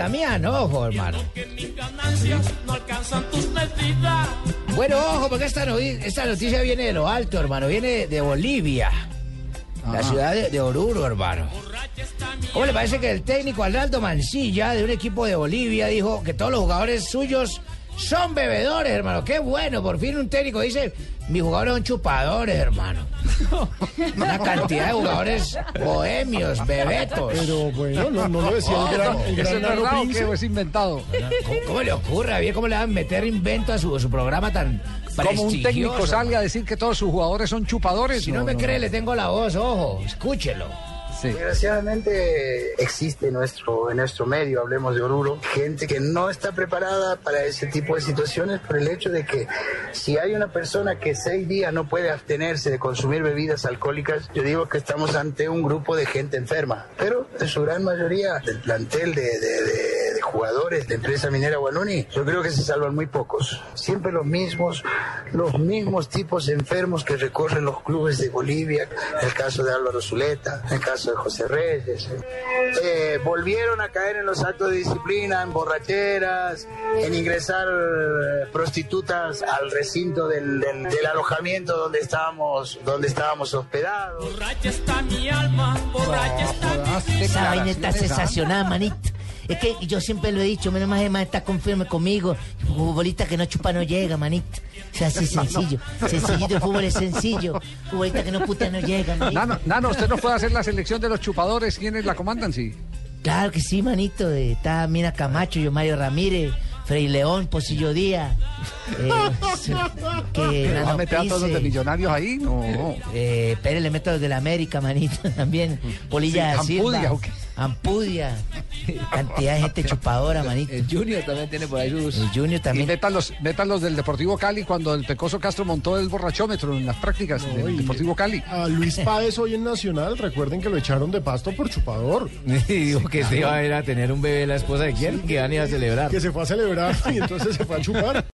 Damián, ojo, hermano. Bueno, ojo, porque esta, novi- esta noticia viene de lo alto, hermano. Viene de Bolivia. La ciudad de, de Oruro, hermano. ¿Cómo le parece que el técnico Arnaldo Mancilla, de un equipo de Bolivia, dijo que todos los jugadores suyos son bebedores, hermano? Qué bueno, por fin un técnico dice, mis jugadores son chupadores, hermano. Una cantidad de jugadores bohemios, bebetos. Pero bueno, no, no lo decía el gran, el ¿Eso gran es inventado? ¿Cómo, cómo le ocurre? ¿A cómo le van a meter invento a su, a su programa tan Como un técnico salga a decir que todos sus jugadores son chupadores. Si no, me cree, le tengo la voz, ojo, escúchelo. Sí. Desgraciadamente existe en nuestro, en nuestro medio, hablemos de Oruro, gente que no está preparada para ese tipo de situaciones por el hecho de que si hay una persona que seis días no puede abstenerse de consumir bebidas alcohólicas, yo digo que estamos ante un grupo de gente enferma. Pero en su gran mayoría del plantel de, de- de- jugadores de empresa minera Guanuni, yo creo que se salvan muy pocos. Siempre los mismos, los mismos tipos enfermos que recorren los clubes de Bolivia, el caso de Álvaro Zuleta, el caso de José Reyes. Eh, volvieron a caer en los actos de disciplina, en borracheras, en ingresar eh, prostitutas al recinto del, del- del alojamiento donde estábamos, donde estábamos hospedados. Borracha está mi alma, borracha está mi Esa vaina está sensacional, manito. Es que yo siempre lo he dicho, menos más más está conforme conmigo. Futbolista que no chupa no llega, manito. O sea, así sencillo. Sencillito, el fútbol es sencillo. Futbolista que no puta no llega, manito. Nano, Nano, usted no puede hacer la selección de los chupadores. ¿Quiénes la comandan? Sí. Claro que sí, manito. Eh, Está Mina Camacho, yo Mario Ramírez, Frei León, Posillo Díaz. eh, que ¿Va a meter a todos los de millonarios ahí? No. eh, Pérez le meto los de la América, manito, también. Polilla Sí, Silva. Ampudia. Cantidad de gente chupadora, manito. El Junior también tiene por ahí sus... El Junior Y también. metan los, metan los del Deportivo Cali cuando el Pecoso Castro montó el borrachómetro en las prácticas No, del y Deportivo Cali. A Luis Páez hoy en Nacional, recuerden que lo echaron de pasto por chupador. Y dijo que se iba a ir a tener un bebé la esposa de quién, que iban a ir a celebrar. Que se fue a celebrar y entonces se fue a chupar.